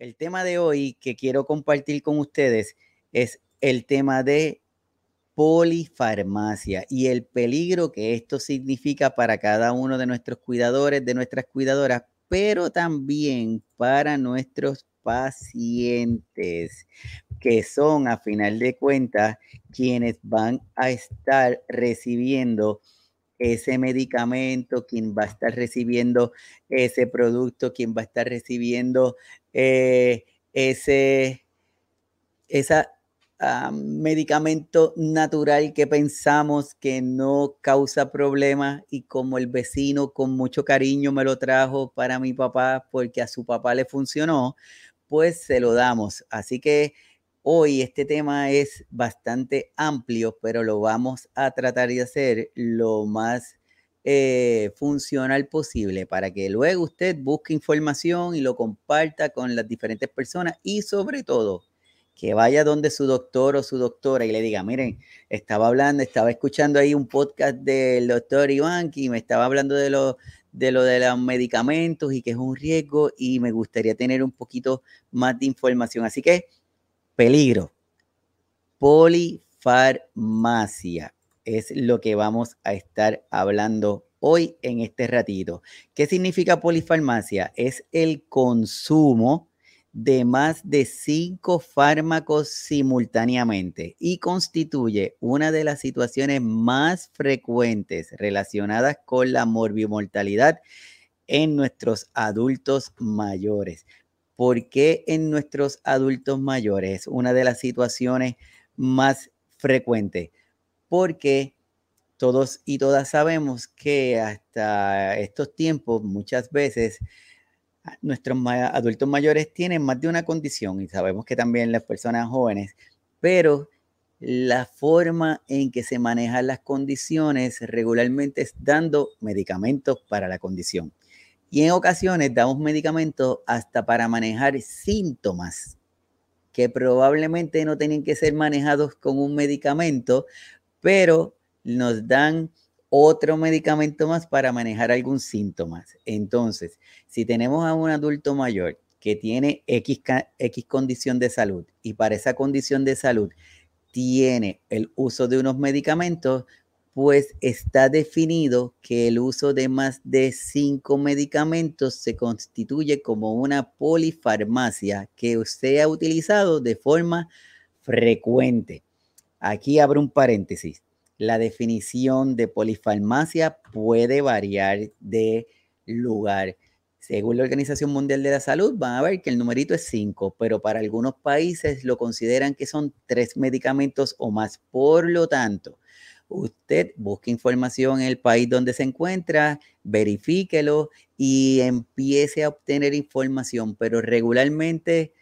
El tema de hoy que quiero compartir con ustedes es el tema de polifarmacia y el peligro que esto significa para cada uno de nuestros cuidadores, de nuestras cuidadoras, pero también para nuestros pacientes, que son a final de cuentas quienes van a estar recibiendo ese medicamento, quien va a estar recibiendo ese producto, quien va a estar recibiendo eh, ese, ah, medicamento natural que pensamos que no causa problemas y como el vecino con mucho cariño me lo trajo para mi papá porque a su papá le funcionó, pues se lo damos. Así que hoy este tema es bastante amplio, pero lo vamos a tratar de hacer lo más eh, funcional posible para que luego usted busque información y lo comparta con las diferentes personas y sobre todo que vaya donde su doctor o su doctora y le diga, miren, estaba hablando, estaba escuchando ahí un podcast del doctor Iván y me estaba hablando de lo, de lo de los medicamentos y que es un riesgo y me gustaría tener un poquito más de información. Así que, peligro. Polifarmacia es lo que vamos a estar hablando hoy en este ratito. ¿Qué significa polifarmacia? Es el consumo de más de cinco fármacos simultáneamente y constituye una de las situaciones más frecuentes relacionadas con la morbimortalidad en nuestros adultos mayores. ¿Por qué en nuestros adultos mayores? Una de las situaciones más frecuentes. Porque todos y todas sabemos que hasta estos tiempos muchas veces nuestros adultos mayores tienen más de una condición y sabemos que también las personas jóvenes, pero la forma en que se manejan las condiciones regularmente es dando medicamentos para la condición. Y en ocasiones damos medicamentos hasta para manejar síntomas que probablemente no tienen que ser manejados con un medicamento, pero nos dan otro medicamento más para manejar algún síntoma. Entonces, si tenemos a un adulto mayor que tiene X, X condición de salud y para esa condición de salud tiene el uso de unos medicamentos, pues está definido que el uso de más de cinco medicamentos se constituye como una polifarmacia que ha utilizado de forma frecuente. Aquí abro un paréntesis la definición de polifarmacia puede variar de lugar. Según la Organización Mundial de la Salud, van a ver que el numerito es 5, pero para algunos países lo consideran que son tres medicamentos o más. Por lo tanto, usted busque información en el país donde se encuentra, verifíquelo y empiece a obtener información, pero regularmente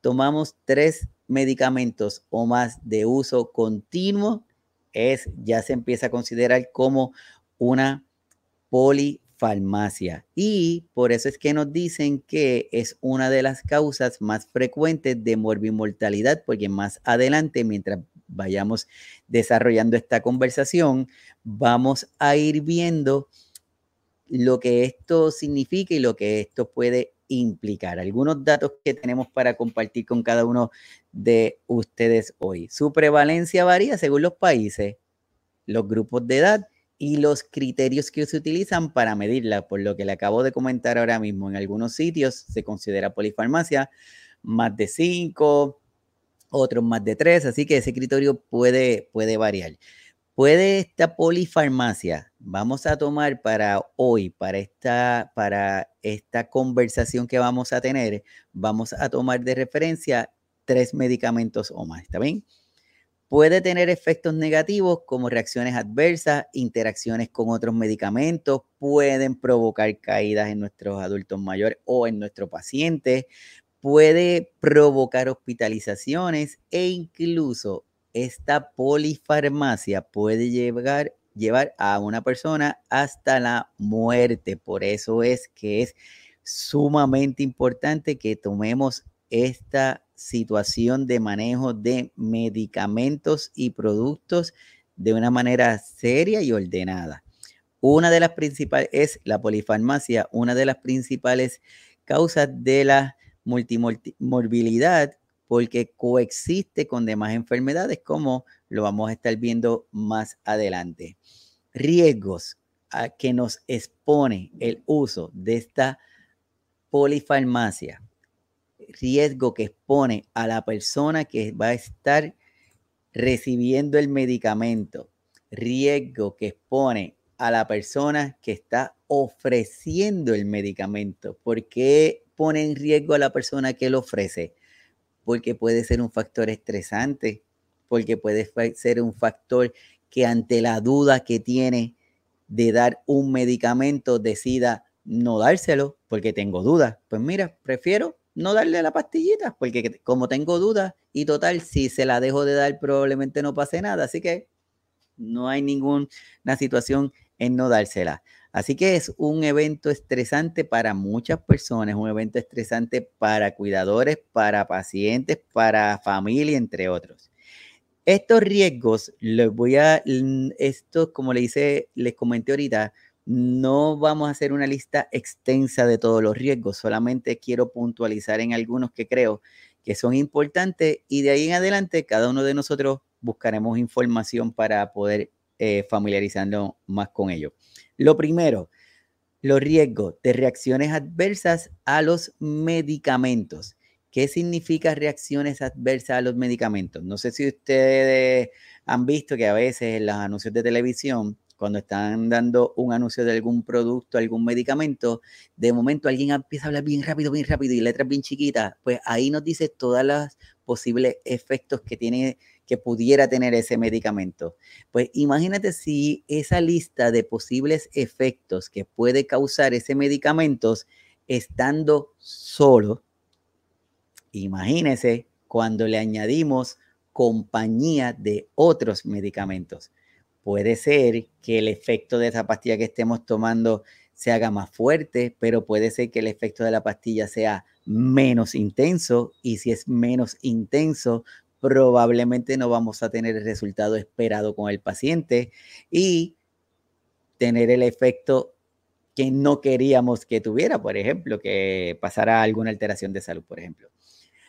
tomamos tres medicamentos o más de uso continuo es, ya se empieza a considerar como una polifarmacia. Y por eso es que nos dicen que es una de las causas más frecuentes de morbimortalidad, porque más adelante, mientras vayamos desarrollando esta conversación, vamos a ir viendo lo que esto significa y lo que esto puede implicar. Algunos datos que tenemos para compartir con cada uno de ustedes hoy. Su prevalencia varía según los países, los grupos de edad y los criterios que se utilizan para medirla. Por lo que le acabo de comentar ahora mismo, en algunos sitios se considera polifarmacia más de 5, otros más de 3, así que ese criterio puede, puede variar. Puede esta polifarmacia, vamos a tomar para hoy, para esta, para esta conversación que vamos a tener, vamos a tomar de referencia tres medicamentos o más, ¿está bien? Puede tener efectos negativos como reacciones adversas, interacciones con otros medicamentos, pueden provocar caídas en nuestros adultos mayores o en nuestro paciente, puede provocar hospitalizaciones e incluso esta polifarmacia puede llevar, llevar a una persona hasta la muerte. Por eso es que es sumamente importante que tomemos esta situación de manejo de medicamentos y productos de una manera seria y ordenada. Una de las principales es la polifarmacia, una de las principales causas de la multimorbilidad porque coexiste con demás enfermedades como lo vamos a estar viendo más adelante. Riesgos a que nos expone el uso de esta polifarmacia. Riesgo que expone a la persona que va a estar recibiendo el medicamento. Riesgo que expone a la persona que está ofreciendo el medicamento. ¿Por qué pone en riesgo a la persona que lo ofrece? Porque puede ser un factor estresante, porque puede ser un factor que ante la duda que tiene de dar un medicamento decida no dárselo porque tengo dudas. Pues mira, prefiero no darle la pastillita porque como tengo dudas y total, si se la dejo de dar probablemente no pase nada. Así que no hay ninguna situación en no dársela. Así que es un evento estresante para muchas personas, un evento estresante para cuidadores, para pacientes, para familia, entre otros. Estos riesgos, les voy a, esto como le hice, les comenté ahorita, no vamos a hacer una lista extensa de todos los riesgos, solamente quiero puntualizar en algunos que creo que son importantes y de ahí en adelante cada uno de nosotros buscaremos información para poder eh, familiarizarnos más con ello. Lo primero, los riesgos de reacciones adversas a los medicamentos. ¿Qué significa reacciones adversas a los medicamentos? No sé si ustedes han visto que a veces en los anuncios de televisión, cuando están dando un anuncio de algún producto, algún medicamento, de momento alguien empieza a hablar bien rápido, bien rápido y letras bien chiquitas, pues ahí nos dice todos los posibles efectos que tiene que pudiera tener ese medicamento. Pues imagínate si esa lista de posibles efectos que puede causar ese medicamento estando solo Imagínese cuando le añadimos compañía de otros medicamentos. Puede ser que el efecto de esa pastilla que estemos tomando se haga más fuerte, pero puede ser que el efecto de la pastilla sea menos intenso y si es menos intenso, probablemente no vamos a tener el resultado esperado con el paciente y tener el efecto que no queríamos que tuviera, por ejemplo, que pasara alguna alteración de salud, por ejemplo.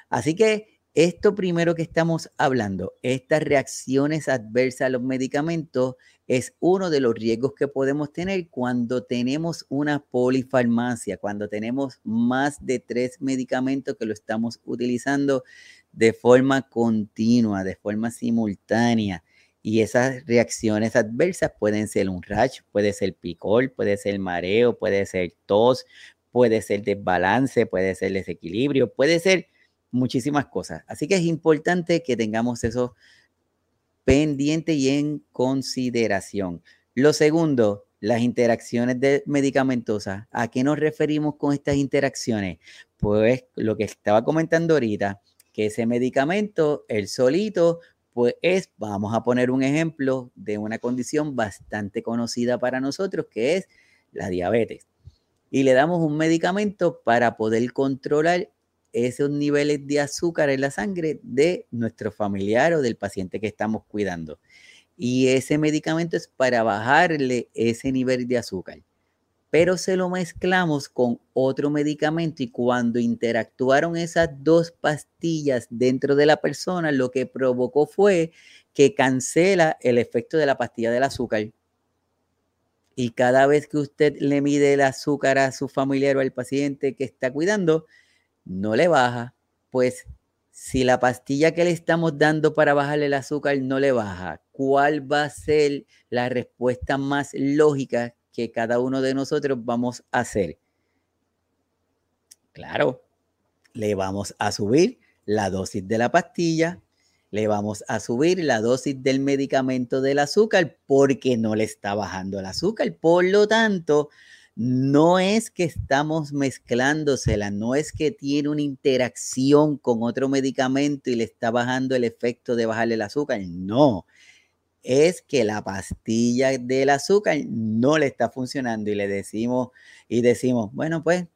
Así que esto primero que estamos hablando, estas reacciones adversas a los medicamentos, es uno de los riesgos que podemos tener cuando tenemos una polifarmacia, cuando tenemos más de tres medicamentos que lo estamos utilizando de forma continua, de forma simultánea. Y esas reacciones adversas pueden ser un rash, puede ser picor, puede ser mareo, puede ser tos, puede ser desbalance, puede ser desequilibrio, puede ser muchísimas cosas. Así que es importante que tengamos eso pendiente y en consideración. Lo segundo, las interacciones de medicamentosas. ¿A qué nos referimos con estas interacciones? Pues lo que estaba comentando ahorita, ese medicamento, el solito, pues es, vamos a poner un ejemplo de una condición bastante conocida para nosotros, que es la diabetes. Y le damos un medicamento para poder controlar esos niveles de azúcar en la sangre de nuestro familiar o del paciente que estamos cuidando. Y ese medicamento es para bajarle ese nivel de azúcar. Pero se lo mezclamos con otro medicamento y cuando interactuaron esas dos pastillas dentro de la persona, lo que provocó fue que cancela el efecto de la pastilla del azúcar. Y cada vez que usted le mide el azúcar a su familiar o al paciente que está cuidando, no le baja, pues si la pastilla que le estamos dando para bajarle el azúcar no le baja, ¿cuál va a ser la respuesta más lógica que cada uno de nosotros vamos a hacer? Claro, le vamos a subir la dosis de la pastilla, le vamos a subir la dosis del medicamento del azúcar porque no le está bajando el azúcar. Por lo tanto, no es que estamos mezclándosela, no es que tiene una interacción con otro medicamento y le está bajando el efecto de bajarle el azúcar, no. Es que la pastilla del azúcar no le está funcionando y le decimos y decimos, bueno, pues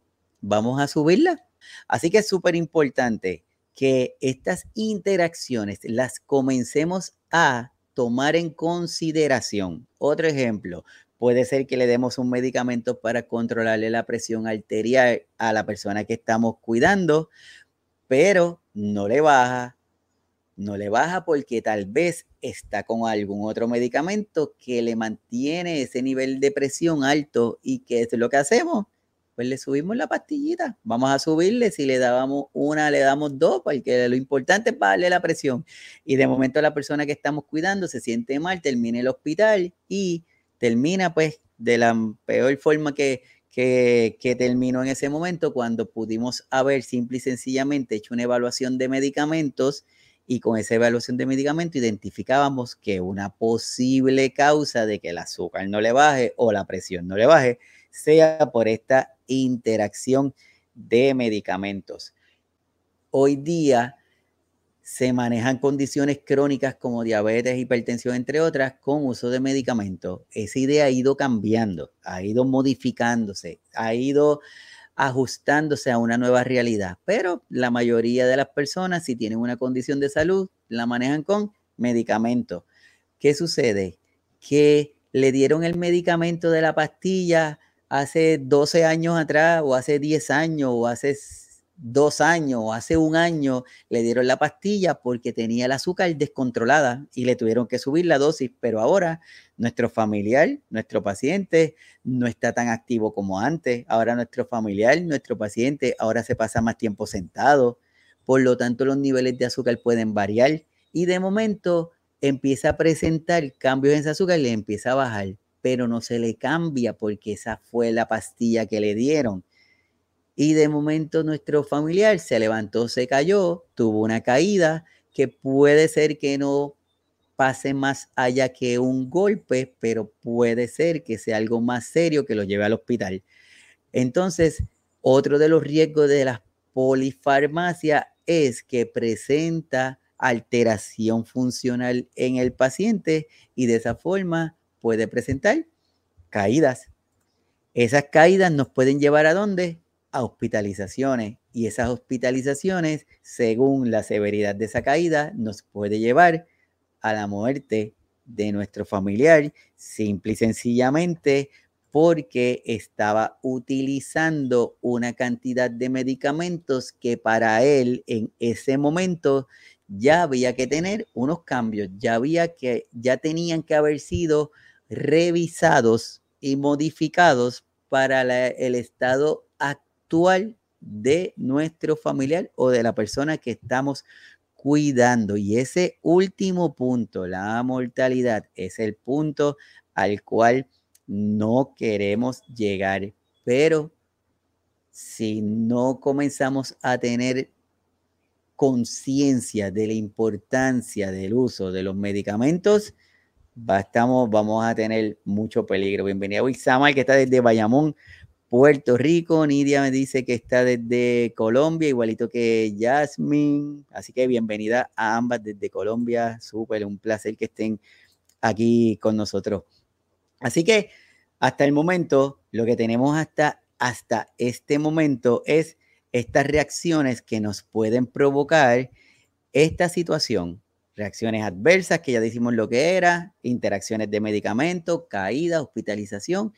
vamos a subirla. Así que es súper importante que estas interacciones las comencemos a tomar en consideración. Otro ejemplo, Puede ser que le demos un medicamento para controlarle la presión arterial a la persona que estamos cuidando, pero no le baja, no le baja porque tal vez está con algún otro medicamento que le mantiene ese nivel de presión alto y que es lo que hacemos. Pues le subimos la pastillita. Vamos a subirle. Si le dábamos una, le damos dos, porque lo importante es bajarle la presión. Y de momento la persona que estamos cuidando se siente mal, termina el hospital y termina pues de la peor forma que, que, que, terminó en ese momento cuando pudimos haber simple y sencillamente hecho una evaluación de medicamentos y con esa evaluación de medicamento identificábamos que una posible causa de que el azúcar no le baje o la presión no le baje sea por esta interacción de medicamentos. Hoy día se manejan condiciones crónicas como diabetes, hipertensión, entre otras, con uso de medicamentos. Esa idea ha ido cambiando, ha ido modificándose, ha ido ajustándose a una nueva realidad. Pero la mayoría de las personas, si tienen una condición de salud, la manejan con medicamentos. ¿Qué sucede? Que le dieron el medicamento de la pastilla hace 12 años atrás, o hace 10 años, o hace dos años o hace un año le dieron la pastilla porque tenía el azúcar descontrolada y le tuvieron que subir la dosis, pero ahora nuestro familiar, nuestro paciente no está tan activo como antes. Ahora nuestro familiar, nuestro paciente, ahora se pasa más tiempo sentado. Por lo tanto, los niveles de azúcar pueden variar y de momento empieza a presentar cambios en ese azúcar y le empieza a bajar, pero no se le cambia porque esa fue la pastilla que le dieron y de momento nuestro familiar se levantó, se cayó, tuvo una caída que puede ser que no pase más allá que un golpe, pero puede ser que sea algo más serio que lo lleve al hospital. Entonces, otro de los riesgos de la polifarmacia es que presenta alteración funcional en el paciente y de esa forma puede presentar caídas. Esas caídas nos pueden llevar a dónde? A hospitalizaciones y esas hospitalizaciones, según la severidad de esa caída, nos puede llevar a la muerte de nuestro familiar, simple y sencillamente porque estaba utilizando una cantidad de medicamentos que para él en ese momento ya había que tener unos cambios, ya había que ya tenían que haber sido revisados y modificados para el estado actual de nuestro familiar o de la persona que estamos cuidando. Y ese último punto, la mortalidad, es el punto al cual no queremos llegar. Pero si no comenzamos a tener conciencia de la importancia del uso de los medicamentos, vamos a tener mucho peligro. Bienvenido a que está desde Bayamón. Puerto Rico. Nidia me dice que está desde Colombia, igualito que Jasmine. Así que bienvenida a ambas desde Colombia. Súper, un placer que estén aquí con nosotros. Así que hasta el momento, lo que tenemos hasta, hasta este momento es estas reacciones que nos pueden provocar esta situación. Reacciones adversas, que ya decimos lo que era, interacciones de medicamentos, caída, hospitalización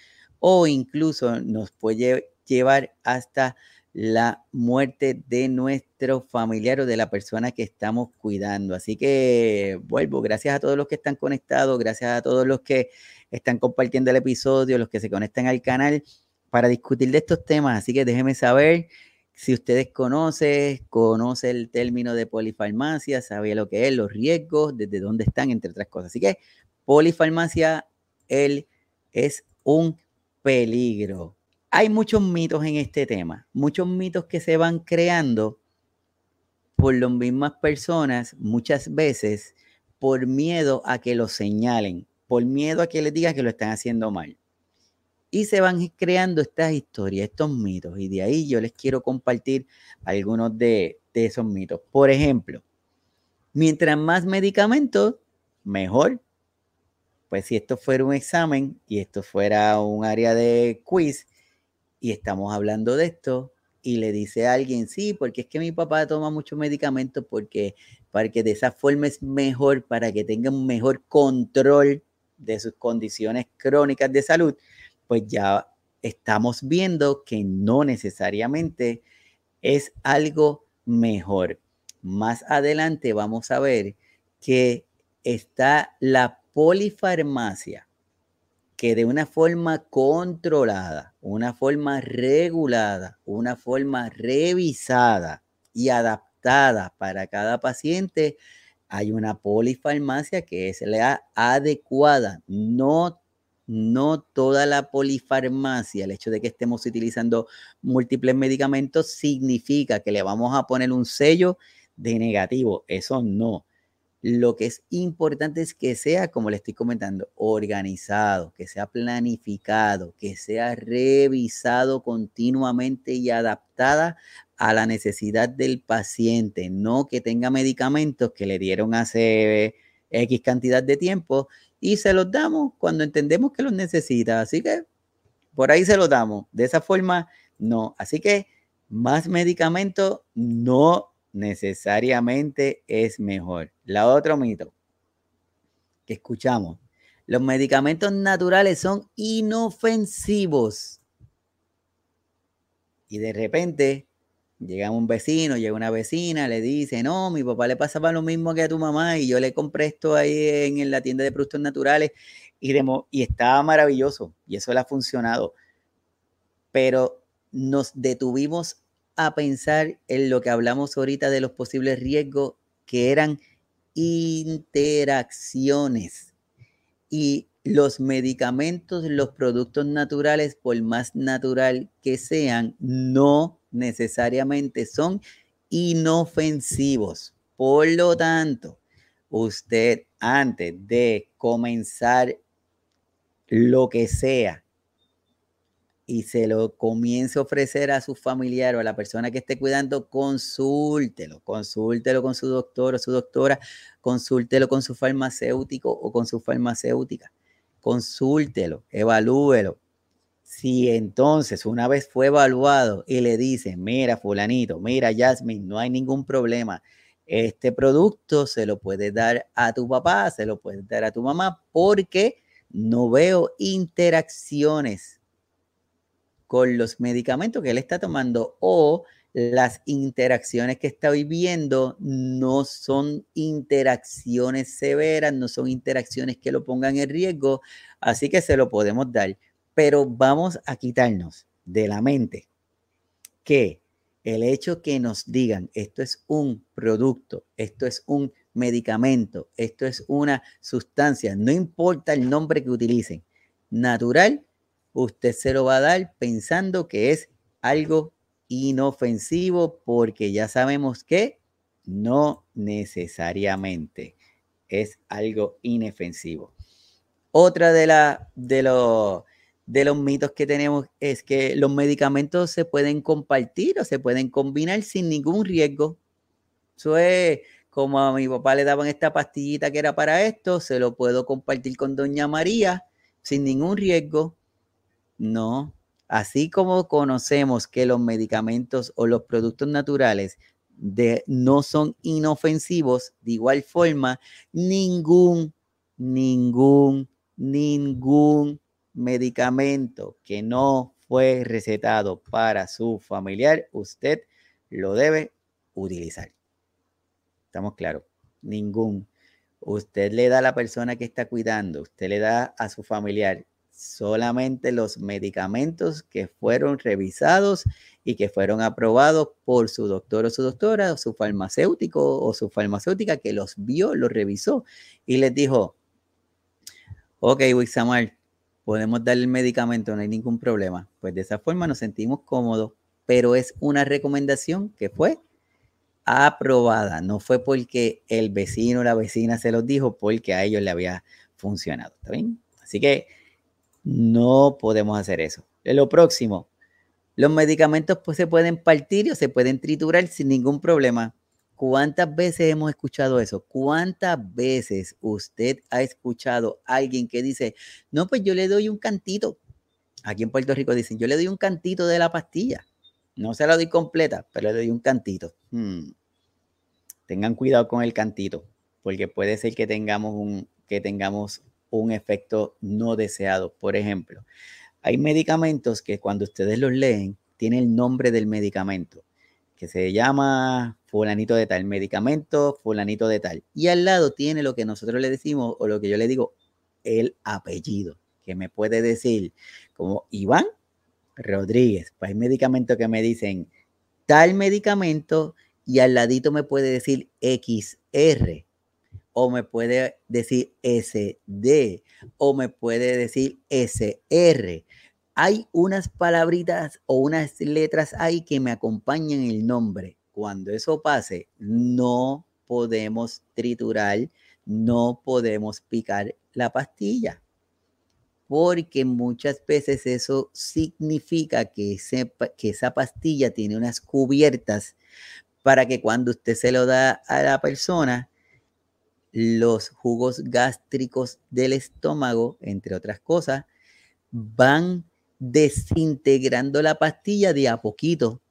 o incluso nos puede llevar hasta la muerte de nuestro familiar o de la persona que estamos cuidando. Así que vuelvo, gracias a todos los que están conectados, gracias a todos los que están compartiendo el episodio, los que se conectan al canal para discutir de estos temas. Así que déjenme saber si ustedes conocen, conoce el término de polifarmacia, sabe lo que es, los riesgos, desde dónde están, entre otras cosas. Así que polifarmacia, él es un peligro. Hay muchos mitos en este tema, muchos mitos que se van creando por las mismas personas muchas veces por miedo a que lo señalen, por miedo a que les digan que lo están haciendo mal. Y se van creando estas historias, estos mitos. Y de ahí yo les quiero compartir algunos de, de esos mitos. Por ejemplo, mientras más medicamentos, mejor pues si esto fuera un examen y esto fuera un área de quiz y estamos hablando de esto y le dice a alguien, sí, porque es que mi papá toma muchos medicamentos porque para que de esa forma es mejor, para que tenga un mejor control de sus condiciones crónicas de salud, pues ya estamos viendo que no necesariamente es algo mejor. Más adelante vamos a ver que está la polifarmacia, que de una forma controlada, una forma regulada, una forma revisada y adaptada para cada paciente, hay una polifarmacia que es la adecuada. No, no toda la polifarmacia, el hecho de que estemos utilizando múltiples medicamentos significa que le vamos a poner un sello de negativo. Eso no. Lo que es importante es que sea, como le estoy comentando, organizado, que sea planificado, que sea revisado continuamente y adaptada a la necesidad del paciente, no que tenga medicamentos que le dieron hace X cantidad de tiempo y se los damos cuando entendemos que los necesita. Así que por ahí se los damos. De esa forma, no. Así que más medicamentos no necesariamente es mejor. La otro mito que escuchamos, los medicamentos naturales son inofensivos. Y de repente llega un vecino, llega una vecina, le dice, no, mi papá le pasaba lo mismo que a tu mamá y yo le compré esto ahí en, la tienda de productos naturales y, y estaba maravilloso y eso le ha funcionado. Pero nos detuvimos a pensar en lo que hablamos ahorita de los posibles riesgos que eran interacciones. Y los medicamentos, los productos naturales, por más natural que sean, no necesariamente son inofensivos. Por lo tanto, usted antes de comenzar lo que sea y se lo comience a ofrecer a su familiar o a la persona que esté cuidando, consúltelo, consúltelo con su doctor o su doctora, consúltelo con su farmacéutico o con su farmacéutica, consúltelo, evalúelo. Si entonces una vez fue evaluado y le dicen, mira fulanito, mira Jasmine, no hay ningún problema, este producto se lo puedes dar a tu papá, se lo puedes dar a tu mamá, porque no veo interacciones con los medicamentos que él está tomando o las interacciones que está viviendo no son interacciones severas, no son interacciones que lo pongan en riesgo, así que se lo podemos dar. Pero vamos a quitarnos de la mente que el hecho que nos digan esto es un producto, esto es un medicamento, esto es una sustancia, no importa el nombre que utilicen, natural usted se lo va a dar pensando que es algo inofensivo porque ya sabemos que no necesariamente es algo inofensivo. Otra de, la, de, de los mitos que tenemos es que los medicamentos se pueden compartir o se pueden combinar sin ningún riesgo. Eso es como a mi papá le daban esta pastillita que era para esto, se lo puedo compartir con doña María sin ningún riesgo. No, así como conocemos que los medicamentos o los productos naturales de, no son inofensivos, de igual forma, ningún, ningún, ningún medicamento que no fue recetado para su familiar, usted lo debe utilizar. ¿Estamos claros? Ningún. Usted le da a la persona que está cuidando, usted le da a su familiar solamente los medicamentos que fueron revisados y que fueron aprobados por su doctor o su doctora o su farmacéutico o su farmacéutica que los vio, los revisó y les dijo, ok, Wixamar, podemos darle el medicamento, no hay ningún problema. Pues de esa forma nos sentimos cómodos, pero es una recomendación que fue aprobada, no fue porque el vecino o la vecina se los dijo, porque a ellos le había funcionado. ¿Está bien? Así que no podemos hacer eso. Lo próximo, los medicamentos pues, se pueden partir o se pueden triturar sin ningún problema. ¿Cuántas veces hemos escuchado eso? ¿Cuántas veces usted ha escuchado a alguien que dice, no, pues yo le doy un cantito? Aquí en Puerto Rico dicen, yo le doy un cantito de la pastilla. No se la doy completa, pero le doy un cantito. Hmm. Tengan cuidado con el cantito, porque puede ser que tengamos, un, que tengamos un efecto no deseado. Por ejemplo, hay medicamentos que cuando ustedes los leen, tiene el nombre del medicamento, que se llama fulanito de tal, medicamento fulanito de tal. Y al lado tiene lo que nosotros le decimos, o lo que yo le digo, el apellido, que me puede decir como Iván Rodríguez. Pues hay medicamentos que me dicen tal medicamento y al ladito me puede decir XR o me puede decir SD o me puede decir SR. Hay unas palabritas o unas letras ahí que me acompañan el nombre. Cuando eso pase, no podemos triturar, no podemos picar la pastilla porque muchas veces eso significa que, que esa pastilla tiene unas cubiertas para que cuando usted se lo da a la persona, los jugos gástricos del estómago, entre otras cosas, van desintegrando la pastilla de a poquito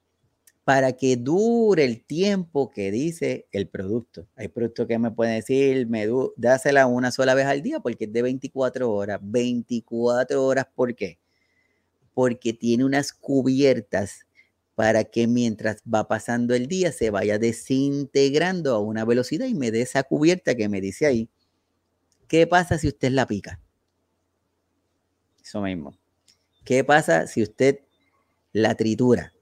para que dure el tiempo que dice el producto. Hay productos que me pueden decir, me dásela una sola vez al día porque es de 24 horas. 24 horas, ¿por qué? Porque tiene unas cubiertas para que mientras va pasando el día se vaya desintegrando a una velocidad y me dé esa cubierta que me dice ahí. ¿Qué pasa si usted la pica? Eso mismo. ¿Qué pasa si usted la tritura?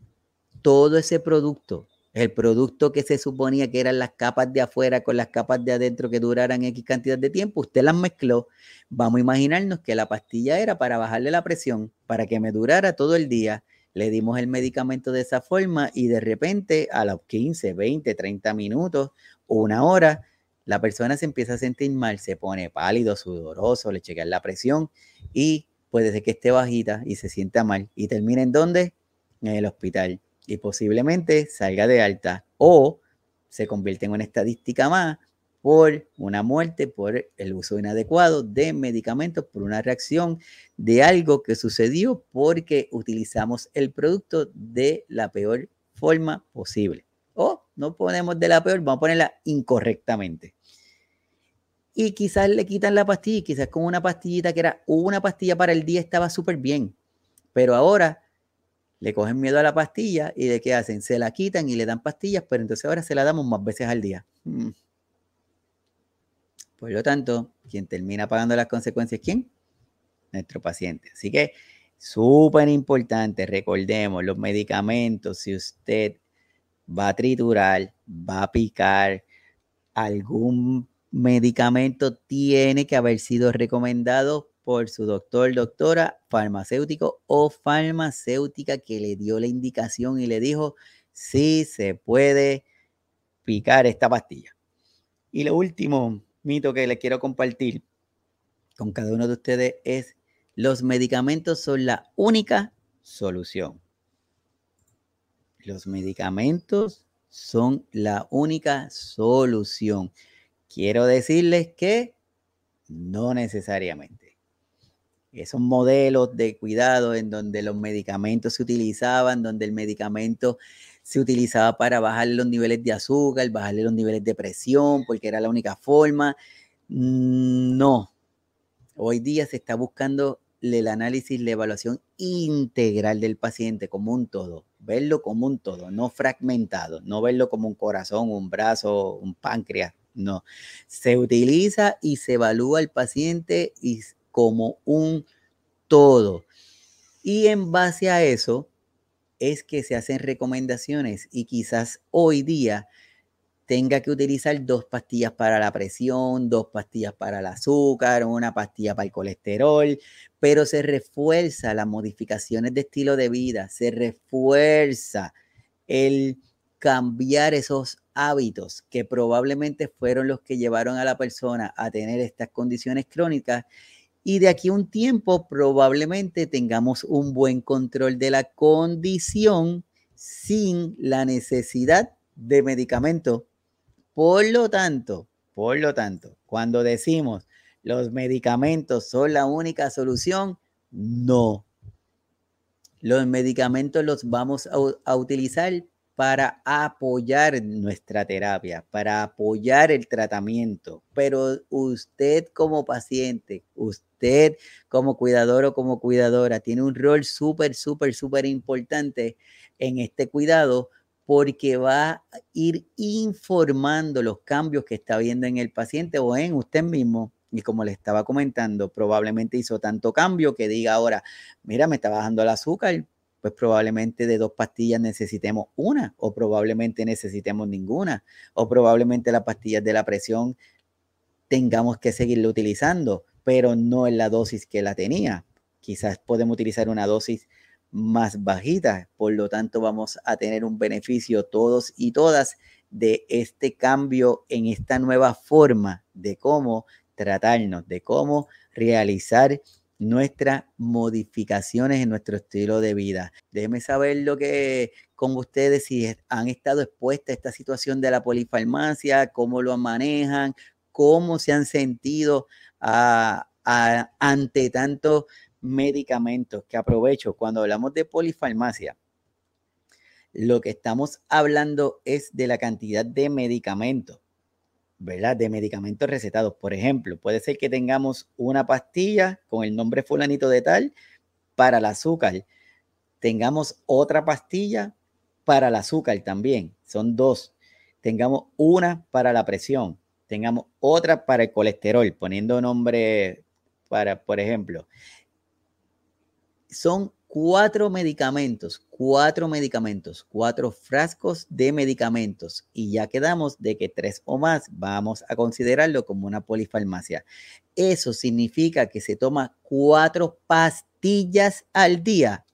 todo ese producto, el producto que se suponía que eran las capas de afuera con las capas de adentro que duraran X cantidad de tiempo, usted las mezcló. Vamos a imaginarnos que la pastilla era para bajarle la presión, para que me durara todo el día. Le dimos el medicamento de esa forma y de repente a los 15, 20, 30 minutos una hora, la persona se empieza a sentir mal, se pone pálido, sudoroso, le chequean la presión y puede ser que esté bajita y se sienta mal. ¿Y termina en dónde? En el hospital y posiblemente salga de alta o se convierte en una estadística más por una muerte por el uso inadecuado de medicamentos, por una reacción de algo que sucedió porque utilizamos el producto de la peor forma posible. O no ponemos de la peor, vamos a ponerla incorrectamente. Y quizás le quitan la pastilla, quizás con una pastillita que era una pastilla para el día estaba súper bien, pero ahora le cogen miedo a la pastilla y de qué hacen, se la quitan y le dan pastillas, pero entonces ahora se la damos más veces al día. Mm. Por lo tanto, quien termina pagando las consecuencias, ¿quién? Nuestro paciente. Así que súper importante, recordemos, los medicamentos, si usted va a triturar, va a picar algún medicamento, tiene que haber sido recomendado por su doctor, doctora, farmacéutico o farmacéutica que le dio la indicación y le dijo si se puede picar esta pastilla. Y lo último mito que le quiero compartir con cada uno de ustedes es los medicamentos son la única solución. Los medicamentos son la única solución. Quiero decirles que no necesariamente esos modelos de cuidado en donde los medicamentos se utilizaban, donde el medicamento se utilizaba para bajar los niveles de azúcar, bajarle los niveles de presión, porque era la única forma. Mm, no. Hoy día se está buscando el análisis, la evaluación integral del paciente como un todo, verlo como un todo, no fragmentado, no verlo como un corazón, un brazo, un páncreas, no. Se utiliza y se evalúa al paciente y como un todo. Y en base a eso es que se hacen recomendaciones y quizás hoy día tenga que utilizar dos pastillas para la presión, dos pastillas para el azúcar, una pastilla para el colesterol, pero se refuerza las modificaciones de estilo de vida, se refuerza el cambiar esos hábitos que probablemente fueron los que llevaron a la persona a tener estas condiciones crónicas y de aquí a un tiempo probablemente tengamos un buen control de la condición sin la necesidad de medicamento. Por lo tanto, por lo tanto, cuando decimos los medicamentos son la única solución, no. Los medicamentos los vamos a, a utilizar para apoyar nuestra terapia, para apoyar el tratamiento. Pero usted como paciente, usted como cuidador o como cuidadora, tiene un rol súper, súper, súper importante en este cuidado porque va a ir informando los cambios que está viendo en el paciente o en usted mismo. Y como le estaba comentando, probablemente hizo tanto cambio que diga ahora, mira, me está bajando el azúcar, pues probablemente de dos pastillas necesitemos una o probablemente necesitemos ninguna o probablemente las pastillas de la presión tengamos que seguirlo utilizando, pero no en la dosis que la tenía. Quizás podemos utilizar una dosis más bajita, por lo tanto vamos a tener un beneficio todos y todas de este cambio en esta nueva forma de cómo tratarnos, de cómo realizar nuestras modificaciones en nuestro estilo de vida. Déjenme saber lo que con ustedes si han estado expuestas a esta situación de la polifarmacia, cómo lo manejan, cómo se han sentido ante tantos medicamentos. Que aprovecho, cuando hablamos de polifarmacia, lo que estamos hablando es de la cantidad de medicamentos ¿verdad? De medicamentos recetados. Por ejemplo, puede ser que tengamos una pastilla con el nombre fulanito de tal para el azúcar. Tengamos otra pastilla para el azúcar también. Son dos. Tengamos una para la presión. Tengamos otra para el colesterol, poniendo nombre para, por ejemplo. Son cuatro medicamentos, cuatro medicamentos, cuatro frascos de medicamentos y ya quedamos de que tres o más vamos a considerarlo como una polifarmacia. Eso significa que se toma cuatro pastillas al día.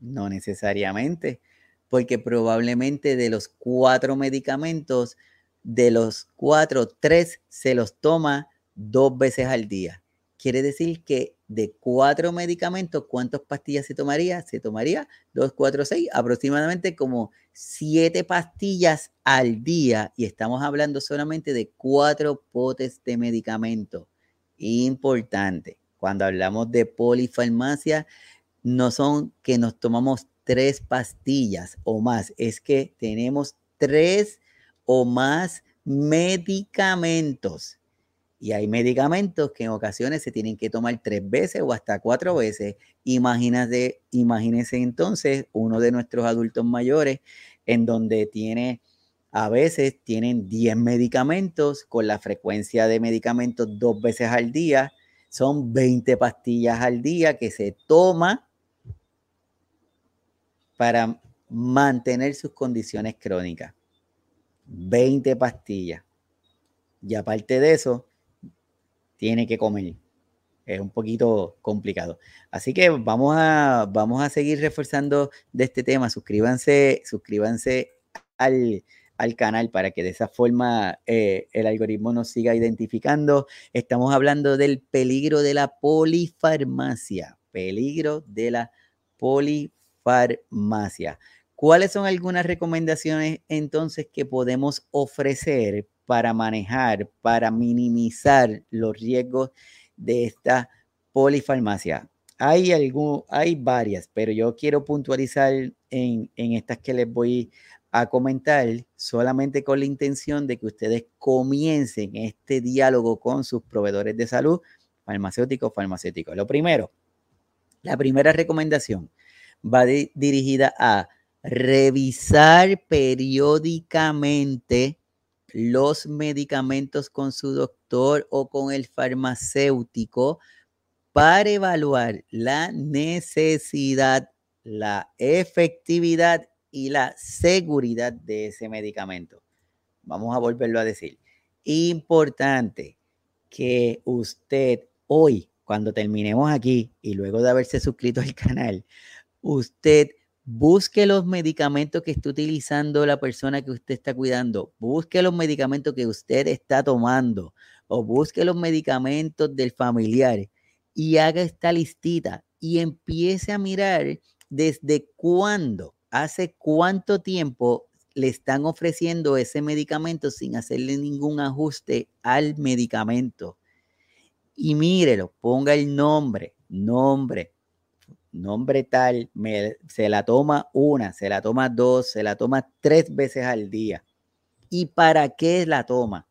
No necesariamente, porque probablemente de los cuatro medicamentos, de los cuatro, tres se los toma dos veces al día. Quiere decir que de cuatro medicamentos, ¿cuántas pastillas se tomaría? Se tomaría dos, cuatro, seis, aproximadamente como siete pastillas al día. Y estamos hablando solamente de cuatro potes de medicamento. Importante. Cuando hablamos de polifarmacia, no son que nos tomamos tres pastillas o más, es que tenemos tres o más medicamentos y hay medicamentos que en ocasiones se tienen que tomar tres veces o hasta cuatro veces. Imagínate, imagínense entonces uno de nuestros adultos mayores en donde tiene, a veces tienen 10 medicamentos con la frecuencia de medicamentos dos veces al día. Son 20 pastillas al día que se toma para mantener sus condiciones crónicas. 20 pastillas. Y aparte de eso, tiene que comer. Es un poquito complicado. Así que vamos a, vamos a seguir reforzando de este tema. Suscríbanse, suscríbanse al, canal para que de esa forma eh, el algoritmo nos siga identificando. Estamos hablando del peligro de la polifarmacia. Peligro de la polifarmacia. ¿Cuáles son algunas recomendaciones entonces que podemos ofrecer para manejar, para minimizar los riesgos de esta polifarmacia. Hay, algún, hay varias, pero yo quiero puntualizar en, en estas que les voy a comentar solamente con la intención de que ustedes comiencen este diálogo con sus proveedores de salud, farmacéuticos, farmacéuticos. Lo primero, la primera recomendación va dirigida a revisar periódicamente los medicamentos con su doctor o con el farmacéutico para evaluar la necesidad, la efectividad y la seguridad de ese medicamento. Vamos a volverlo a decir. Importante que usted hoy, cuando terminemos aquí y luego de haberse suscrito al canal, usted Busque los medicamentos que está utilizando la persona que usted está cuidando. Busque los medicamentos que usted está tomando o busque los medicamentos del familiar y haga esta listita y empiece a mirar desde cuándo, hace cuánto tiempo le están ofreciendo ese medicamento sin hacerle ningún ajuste al medicamento. Y mírelo, ponga el nombre, nombre, nombre tal, se la toma una, se la toma dos, se la toma tres veces al día. ¿Y para qué la toma?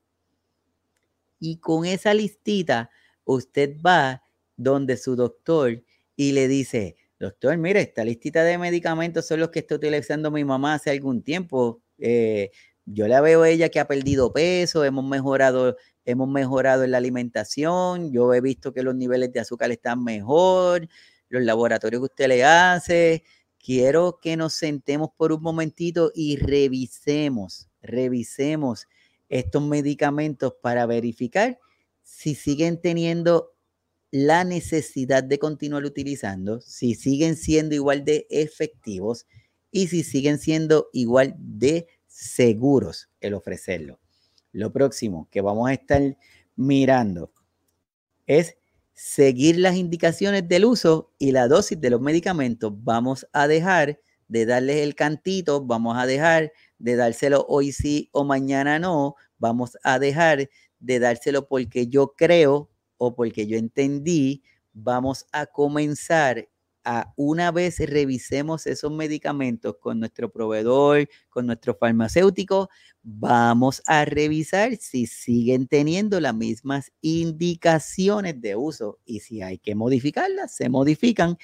Y con esa listita, usted va donde su doctor y le dice, doctor, mire, esta listita de medicamentos son los que está utilizando mi mamá hace algún tiempo. Eh, yo la veo a ella que ha perdido peso, hemos mejorado, hemos mejorado en la alimentación, yo he visto que los niveles de azúcar están mejor, los laboratorios que usted le hace. Quiero que nos sentemos por un momentito y revisemos, revisemos estos medicamentos para verificar si siguen teniendo la necesidad de continuar utilizando, si siguen siendo igual de efectivos y si siguen siendo igual de seguros el ofrecerlo. Lo próximo que vamos a estar mirando es seguir las indicaciones del uso y la dosis de los medicamentos. Vamos a dejar de darles el cantito, vamos a dejar de dárselo hoy sí o mañana no, vamos a dejar de dárselo porque yo creo o porque yo entendí, vamos a comenzar una vez revisemos esos medicamentos con nuestro proveedor, con nuestro farmacéutico, vamos a revisar si siguen teniendo las mismas indicaciones de uso y si hay que modificarlas, se modifican,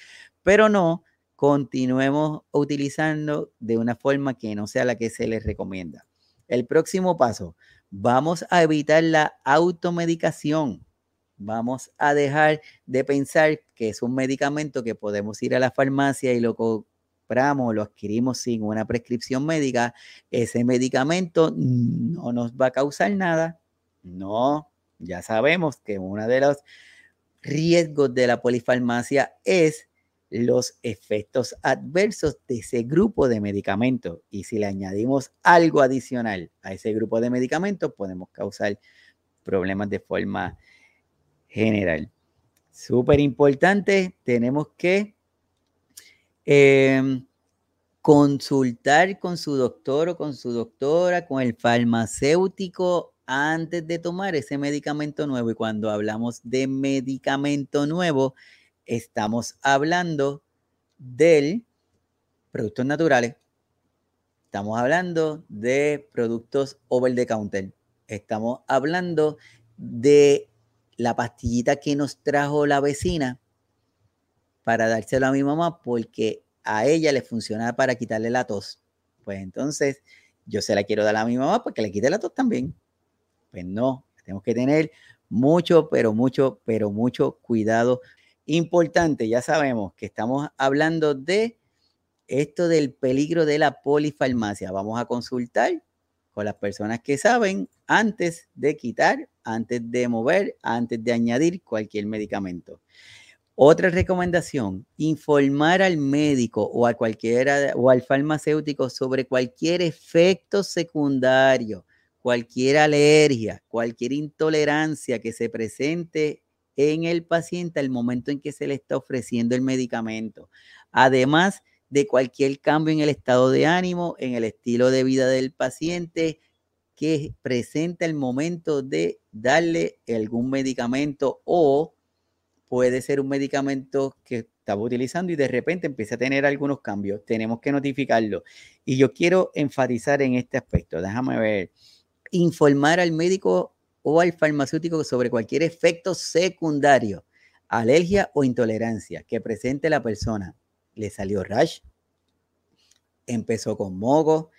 pero no continuemos utilizando de una forma que no sea la que se les recomienda. El próximo paso, vamos a evitar la automedicación vamos a dejar de pensar que es un medicamento que podemos ir a la farmacia y lo compramos, lo adquirimos sin una prescripción médica. Ese medicamento no nos va a causar nada. No, ya sabemos que uno de los riesgos de la polifarmacia es los efectos adversos de ese grupo de medicamentos. Y si le añadimos algo adicional a ese grupo de medicamentos, podemos causar problemas de forma general. Súper importante, tenemos que em, consultar con su doctor o con su doctora, con el farmacéutico antes de tomar ese medicamento nuevo. Y cuando hablamos de medicamento nuevo, estamos hablando del productos naturales. Estamos hablando de productos over the counter. Estamos hablando de la pastillita que nos trajo la vecina para dárselo a mi mamá porque a ella le funciona para quitarle la tos. Pues entonces yo se la quiero dar a mi mamá porque le quite la tos también. Pues no, tenemos que tener mucho, pero mucho, pero mucho cuidado. Importante, ya sabemos que estamos hablando de esto del peligro de la polifarmacia. Vamos a consultar con las personas que saben antes de quitar antes de mover, antes de añadir cualquier medicamento. Otra recomendación, informar al médico o a cualquiera o al farmacéutico sobre cualquier efecto secundario, cualquier alergia, cualquier intolerancia que se presente en el paciente al momento en que se le está ofreciendo el medicamento. Además de cualquier cambio en el estado de ánimo, en el estilo de vida del paciente, que presenta el momento de darle algún medicamento o puede ser un medicamento que estaba utilizando y de repente empieza a tener algunos cambios. Tenemos que notificarlo. Y yo quiero enfatizar en este aspecto. Déjame ver. Informar al médico o al farmacéutico sobre cualquier efecto secundario, alergia o intolerancia que presente la persona. Le salió rash, empezó con moco,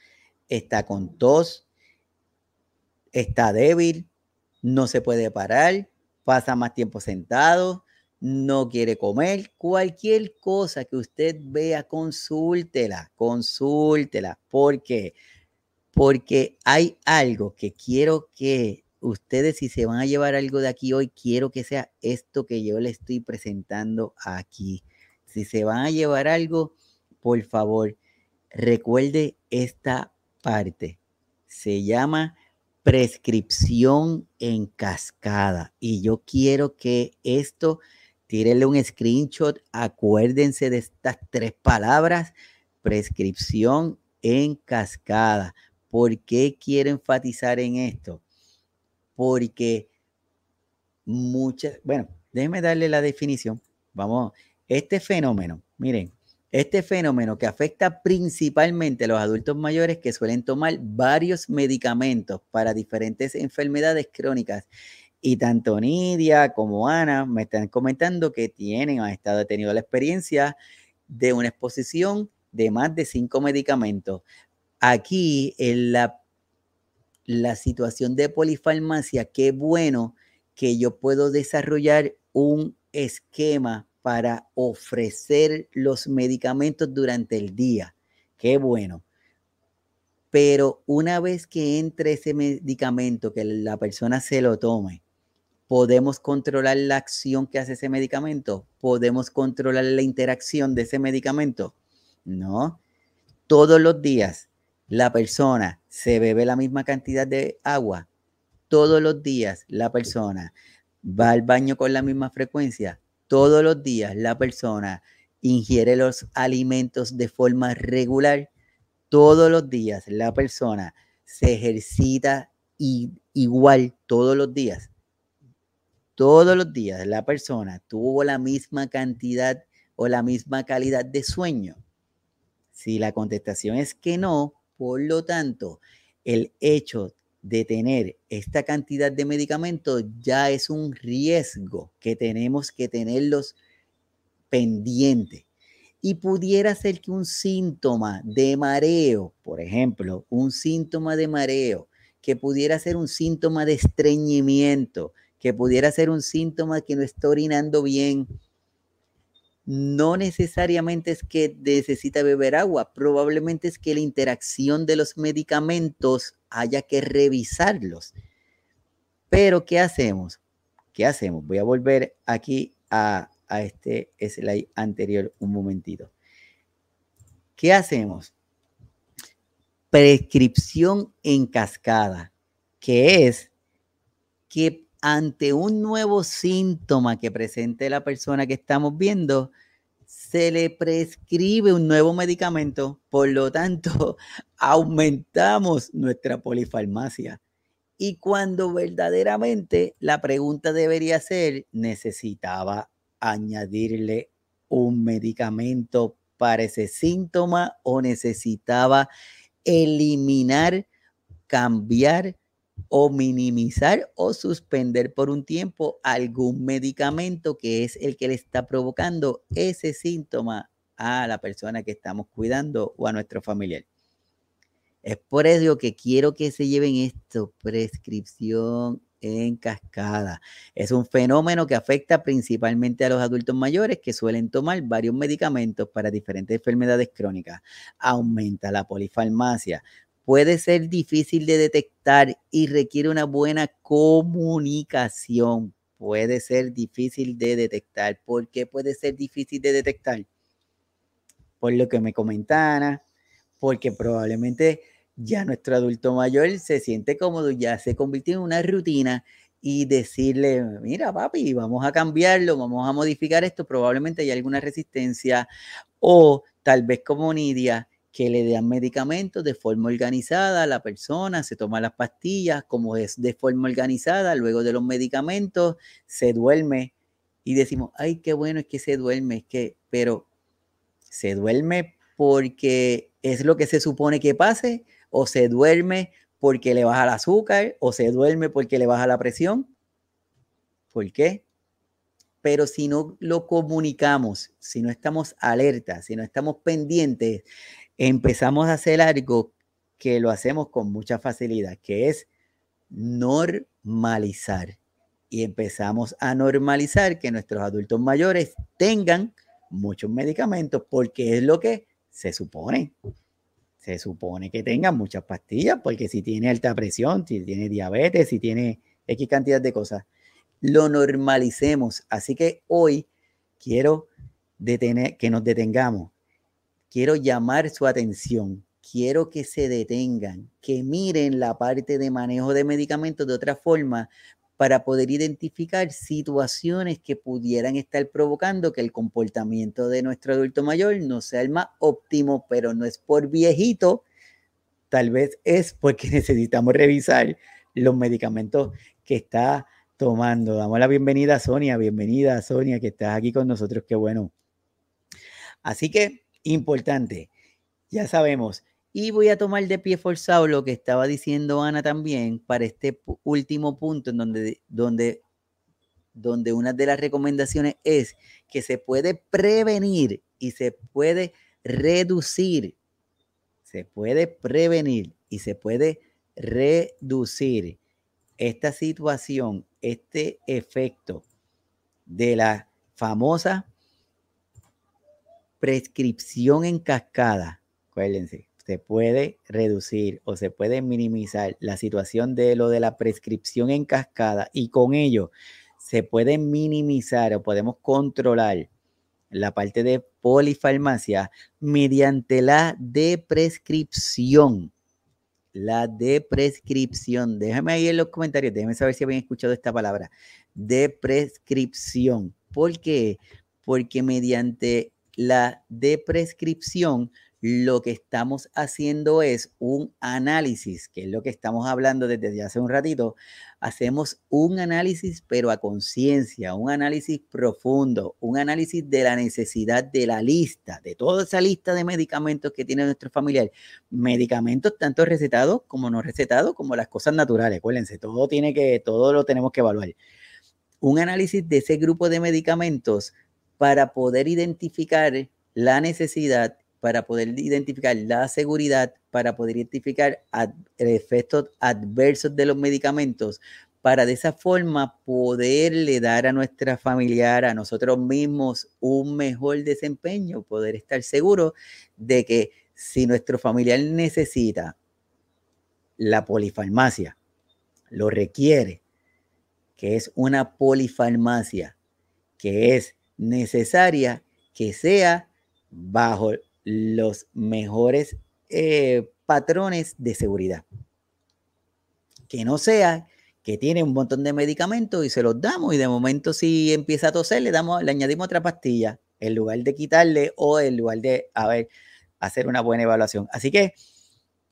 está con tos, está débil, no se puede parar, pasa más tiempo sentado, no quiere comer, cualquier cosa que usted vea, consúltela, consúltela. ¿Por qué? Porque hay algo que quiero que ustedes, si se van a llevar algo de aquí hoy, quiero que sea esto que yo le estoy presentando aquí. Si se van a llevar algo, por favor, recuerde esta parte. Se llama prescripción en cascada. Y yo quiero que esto, tírenle un screenshot, acuérdense de estas tres palabras, prescripción en cascada. ¿Por qué quiero enfatizar en esto? Porque muchas, bueno, déjenme darle la definición. Vamos, este fenómeno Miren, este fenómeno que afecta principalmente a los adultos mayores que suelen tomar varios medicamentos para diferentes enfermedades crónicas. Y tanto Nidia como Ana me están comentando que tienen, han estado tenido la experiencia de una exposición de más de cinco medicamentos. Aquí en la, la situación de polifarmacia, qué bueno que yo puedo desarrollar un esquema para ofrecer los medicamentos durante el día. Qué bueno. Pero una vez que entre ese medicamento, que la persona se lo tome, podemos controlar la acción que hace ese medicamento, podemos controlar la interacción de ese medicamento. No. Todos los días la persona se bebe la misma cantidad de agua. Todos los días la persona va al baño con la misma frecuencia todos los días la persona ingiere los alimentos de forma regular, todos los días la persona se ejercita igual todos los días. Todos los días la persona tuvo la misma cantidad o la misma calidad de sueño. Si la contestación es que no, por lo tanto, el hecho de tener esta cantidad de medicamentos ya es un riesgo que tenemos que tenerlos pendientes. Y pudiera ser que un síntoma de mareo, por ejemplo, un síntoma de mareo, que pudiera ser un síntoma de estreñimiento, que pudiera ser un síntoma que no está orinando bien, no necesariamente es que necesita beber agua, probablemente es que la interacción de los medicamentos haya que revisarlos. Pero, ¿qué hacemos? ¿Qué hacemos? Voy a volver aquí a, a este slide anterior un momentito. ¿Qué hacemos? Prescripción en cascada, que es que ante un nuevo síntoma que presente la persona que estamos viendo, se le prescribe un nuevo medicamento, por lo tanto, aumentamos nuestra polifarmacia. Y cuando verdaderamente la pregunta debería ser, ¿necesitaba añadirle un medicamento para ese síntoma o necesitaba eliminar, cambiar o minimizar o suspender por un tiempo algún medicamento que es el que le está provocando ese síntoma a la persona que estamos cuidando o a nuestro familiar. Es por eso que quiero que se lleven esto, prescripción en cascada. Es un fenómeno que afecta principalmente a los adultos mayores que suelen tomar varios medicamentos para diferentes enfermedades crónicas. Aumenta la polifarmacia, puede ser difícil de detectar y requiere una buena comunicación. Puede ser difícil de detectar. ¿Por qué puede ser difícil de detectar? Por lo que me comentana, porque probablemente ya nuestro adulto mayor se siente cómodo, ya se convirtió en una rutina y decirle, mira papi, vamos a cambiarlo, vamos a modificar esto, probablemente hay alguna resistencia o tal vez como Nidia, que le dan medicamentos de forma organizada, la persona se toma las pastillas, como es de forma organizada, luego de los medicamentos se duerme y decimos, ay, qué bueno es que se duerme, es que, pero se duerme porque es lo que se supone que pase, o se duerme porque le baja el azúcar, o se duerme porque le baja la presión. ¿Por qué? Pero si no lo comunicamos, si no estamos alertas, si no estamos pendientes, empezamos a hacer algo que lo hacemos con mucha facilidad, que es normalizar. Y empezamos a normalizar que nuestros adultos mayores tengan muchos medicamentos porque es lo que se supone. Se supone que tengan muchas pastillas porque si tiene alta presión, si tiene diabetes, si tiene X cantidad de cosas, lo normalicemos. Así que hoy quiero detener, que nos detengamos quiero llamar su atención, quiero que se detengan, que miren la parte de manejo de medicamentos de otra forma para poder identificar situaciones que pudieran estar provocando que el comportamiento de nuestro adulto mayor no sea el más óptimo, pero no es por viejito, tal vez es porque necesitamos revisar los medicamentos que está tomando. Damos la bienvenida a Sonia, bienvenida Sonia que estás aquí con nosotros, qué bueno. Así que, importante, ya sabemos. Y voy a tomar de pie forzado lo que estaba diciendo Ana también para este último punto en donde, donde, donde una de las recomendaciones es que se puede prevenir y se puede reducir. Se puede prevenir y se puede reducir esta situación, este efecto de la famosa prescripción en cascada. Acuérdense, se puede reducir o se puede minimizar la situación de lo de la prescripción en cascada y con ello se puede minimizar o podemos controlar la parte de polifarmacia mediante la de prescripción. La de prescripción. Déjame ahí en los comentarios, déjame saber si habían escuchado esta palabra. De prescripción. ¿Por qué? Porque mediante la de prescripción lo que estamos haciendo es un análisis, que es lo que estamos hablando desde hace un ratito. Hacemos un análisis, pero a conciencia, un análisis profundo, un análisis de la necesidad de la lista, de toda esa lista de medicamentos que tiene nuestro familiar. Medicamentos tanto recetados como no recetados, como las cosas naturales. Acuérdense, todo tiene que, todo lo tenemos que evaluar. Un análisis de ese grupo de medicamentos para poder identificar la necesidad para poder identificar la seguridad, para poder identificar efectos adversos de los medicamentos, para de esa forma poderle dar a nuestra familiar, a nosotros mismos, un mejor desempeño, poder estar seguro de que si nuestro familiar necesita la polifarmacia, lo requiere, que es una polifarmacia que es necesaria, que sea bajo los mejores eh, patrones de seguridad. Que no sea que tiene un montón de medicamentos y se los damos y de momento si empieza a toser le damos le añadimos otra pastilla en lugar de quitarle o en lugar de a ver hacer una buena evaluación. Así que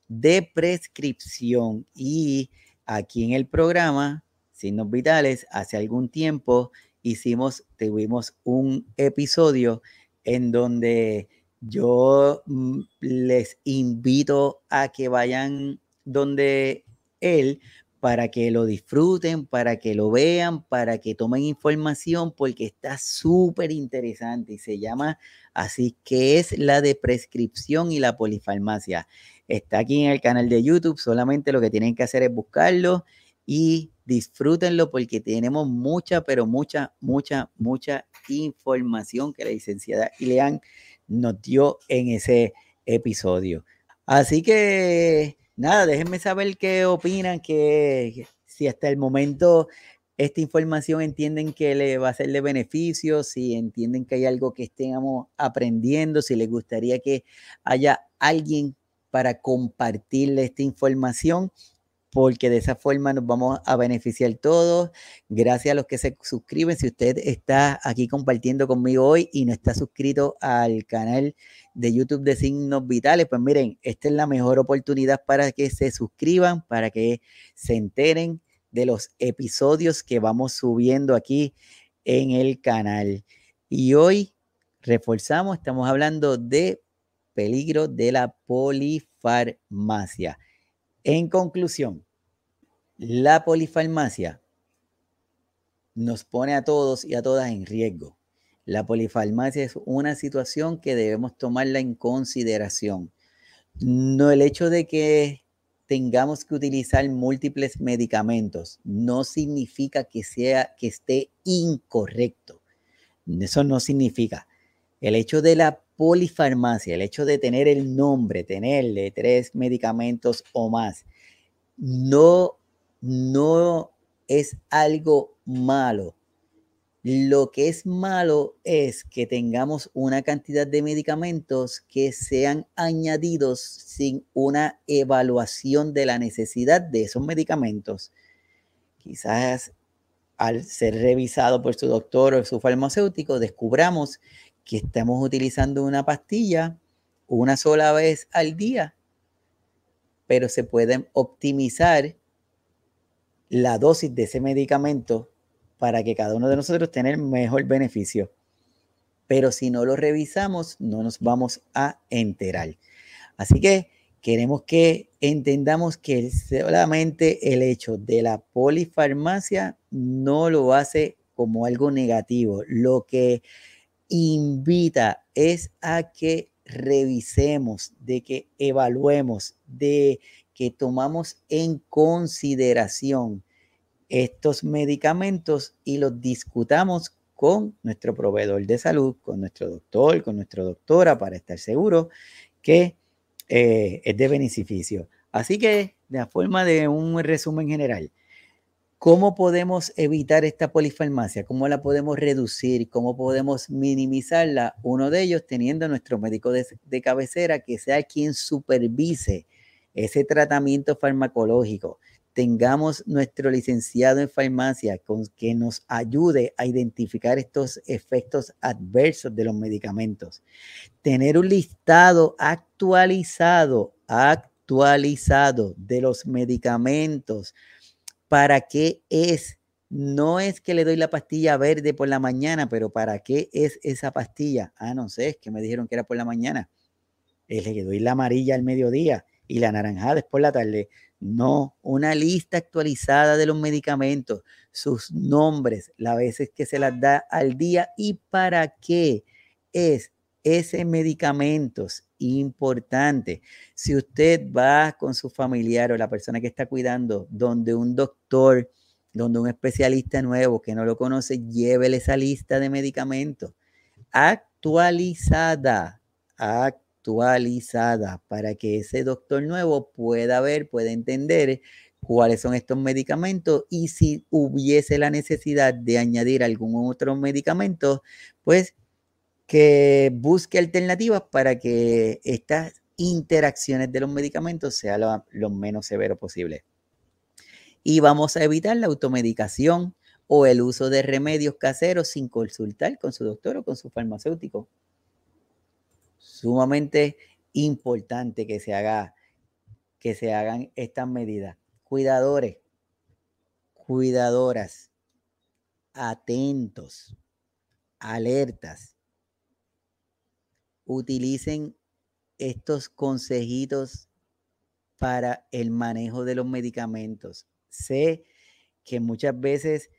de prescripción y aquí en el programa Signos Vitales hace algún tiempo hicimos tuvimos un episodio en donde yo mm, les invito a que vayan donde él para que lo disfruten, para que lo vean, para que tomen información, porque está súper interesante y se llama así que es la de prescripción y la polifarmacia. Está aquí en el canal de YouTube, solamente lo que tienen que hacer es buscarlo y disfrútenlo porque tenemos mucha, pero mucha, mucha, mucha información que la licenciada Ileán nos dio en ese episodio. Así que nada, déjenme saber qué opinan, que si hasta el momento esta información entienden que le va a ser de beneficio, si entienden que hay algo que estemos aprendiendo, si les gustaría que haya alguien para compartirle esta información porque de esa forma nos vamos a beneficiar todos. Gracias a los que se suscriben. Si usted está aquí compartiendo conmigo hoy y no está suscrito al canal de YouTube de Signos Vitales, pues miren, esta es la mejor oportunidad para que se suscriban, para que se enteren de los episodios que vamos subiendo aquí en el canal. Y hoy reforzamos, estamos hablando de peligro de la polifarmacia. En conclusión, la polifarmacia nos pone a todos y a todas en riesgo. La polifarmacia es una situación que debemos tomarla en consideración. No el hecho de que tengamos que utilizar múltiples medicamentos no significa que sea que esté incorrecto. Eso no significa. El hecho de la polifarmacia, el hecho de tener el nombre, tenerle tres medicamentos o más, no, no es algo malo. Lo que es malo es que tengamos una cantidad de medicamentos que sean añadidos sin una evaluación de la necesidad de esos medicamentos. Quizás al ser revisado por su doctor o su farmacéutico, descubramos que estamos utilizando una pastilla una sola vez al día, pero se puede optimizar la dosis de ese medicamento para que cada uno de nosotros tenga el mejor beneficio. pero si no lo revisamos, no nos vamos a enterar. Así que queremos que entendamos que solamente el hecho de la polifarmacia no lo hace como algo negativo. Lo que invita es a que revisemos, de que evaluemos, de que tomamos en consideración estos medicamentos y los discutamos con nuestro proveedor de salud, con nuestro doctor, con nuestra doctora, para estar seguro que eh, es de beneficio. Así que, de la forma de un resumen general, ¿cómo podemos evitar esta polifarmacia? ¿Cómo la podemos reducir? ¿Cómo podemos minimizarla? Uno de ellos teniendo nuestro médico de, de cabecera que sea quien supervise ese tratamiento farmacológico tengamos nuestro licenciado en farmacia con que nos ayude a identificar estos efectos adversos de los medicamentos. Tener un listado actualizado, actualizado de los medicamentos. ¿Para qué es? No es que le doy la pastilla verde por la mañana, pero ¿para qué es esa pastilla? Ah, no sé, es que me dijeron que era por la mañana. Es que doy la amarilla al mediodía y la naranjada es por la tarde. No, una lista actualizada de los medicamentos, sus nombres, las veces que se las da al día y para qué es ese medicamento importante. Si usted va con su familiar o la persona que está cuidando donde un doctor, donde un especialista nuevo que no lo conoce, llévele esa lista de medicamentos actualizada, actualizada para que ese doctor nuevo pueda ver, pueda entender cuáles son estos medicamentos y si hubiese la necesidad de añadir algún otro medicamento, pues que busque alternativas para que estas interacciones de los medicamentos sean lo, menos severo posible. Y vamos a evitar la automedicación o el uso de remedios caseros sin consultar con su doctor o con su farmacéutico sumamente importante que se haga, que se hagan estas medidas. Cuidadores, cuidadoras, atentos, alertas. Utilicen estos consejitos para el manejo de los medicamentos. Sé que muchas veces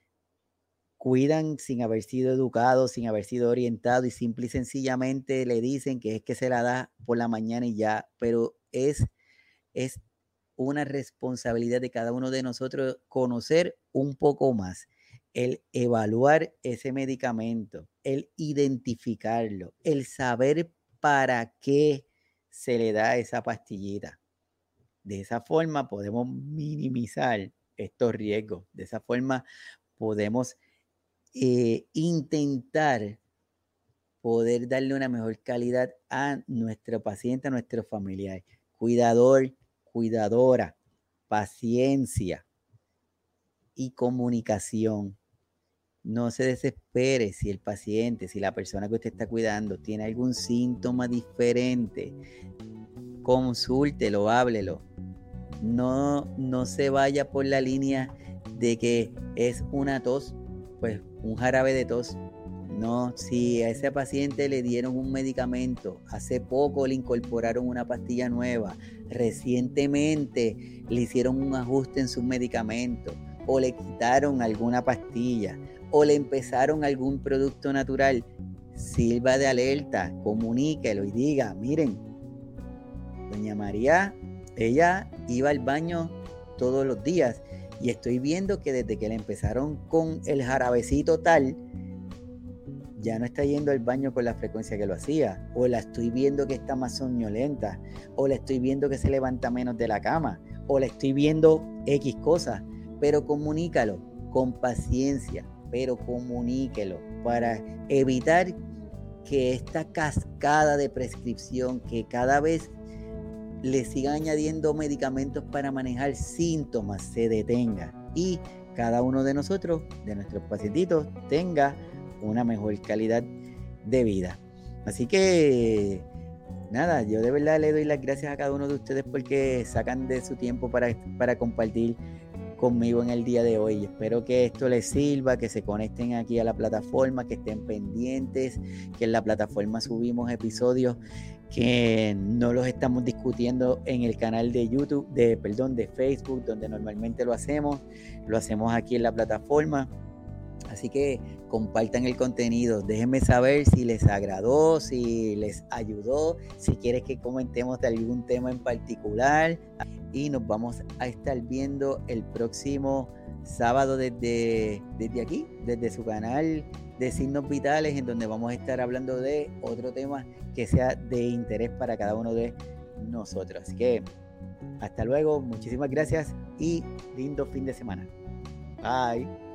cuidan sin haber sido educados, sin haber sido orientados y simple y sencillamente le dicen que es que se la da por la mañana y ya, pero es, es una responsabilidad de cada uno de nosotros conocer un poco más, el evaluar ese medicamento, el identificarlo, el saber para qué se le da esa pastillita. De esa forma podemos minimizar estos riesgos. De esa forma podemos eh, intentar poder darle una mejor calidad a nuestro paciente, a nuestros familiares. Cuidador, cuidadora, paciencia y comunicación. No se desespere si el paciente, si la persona que usted está cuidando tiene algún síntoma diferente. Consúltelo, háblelo. No, no se vaya por la línea de que es una tos pues un jarabe de tos. No, si a ese paciente le dieron un medicamento, hace poco le incorporaron una pastilla nueva, recientemente le hicieron un ajuste en sus medicamentos, o le quitaron alguna pastilla, o le empezaron algún producto natural, sirva de alerta, comuníquelo y diga, miren, doña María, ella iba al baño todos los días y estoy viendo que desde que le empezaron con el jarabecito tal, ya no está yendo al baño con la frecuencia que lo hacía. O la estoy viendo que está más soñolenta. O la estoy viendo que se levanta menos de la cama. O la estoy viendo X cosas. Pero comunícalo con paciencia. Pero comuníquelo para evitar que esta cascada de prescripción que cada vez le siga añadiendo medicamentos para manejar síntomas se detenga y cada uno de nosotros, de nuestros pacientitos, tenga una mejor calidad de vida. Así que, nada, yo de verdad le doy las gracias a cada uno de ustedes porque sacan de su tiempo para, para compartir conmigo en el día de hoy. Espero que esto les sirva, que se conecten aquí a la plataforma, que estén pendientes, que en la plataforma subimos episodios que no los estamos discutiendo en el canal de YouTube, de perdón, de Facebook, donde normalmente lo hacemos, lo hacemos aquí en la plataforma. Así que compartan el contenido, déjenme saber si les agradó, si les ayudó, si quieres que comentemos de algún tema en particular. Y nos vamos a estar viendo el próximo sábado desde, desde aquí, desde su canal de signos vitales, en donde vamos a estar hablando de otro tema que sea de interés para cada uno de nosotros. Así que hasta luego, muchísimas gracias y lindo fin de semana. Bye.